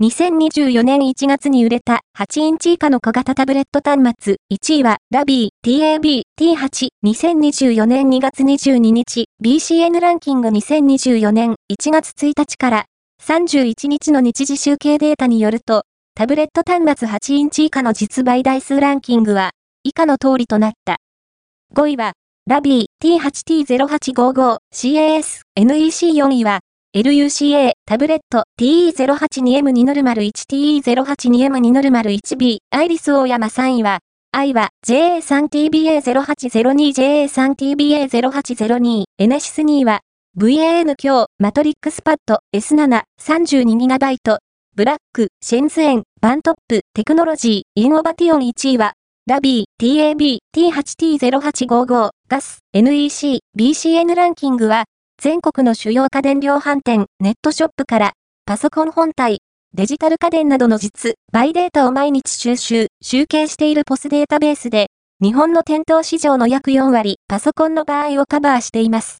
2024年1月に売れた8インチ以下の小型タブレット端末1位はラビー TAB T8 2024年2月22日 BCN ランキング2024年1月1日から31日の日次集計データによるとタブレット端末8インチ以下の実売台数ランキングは以下の通りとなった。5位はラビー T8T0855CAS NEC4 位は LUCA タブレット TE082M201TE082M201B アイリス大山3位は I は JA3TBA0802JA3TBA0802 エネシス2位は VAN 強マトリックスパッド S7 32GB ブラックシェンズエンバントップテクノロジーインオバティオン1位はラビー TAB T8T0855 ガス NEC BCN ランキングは全国の主要家電量販店、ネットショップから、パソコン本体、デジタル家電などの実、バイデータを毎日収集、集計しているポスデータベースで、日本の店頭市場の約4割、パソコンの場合をカバーしています。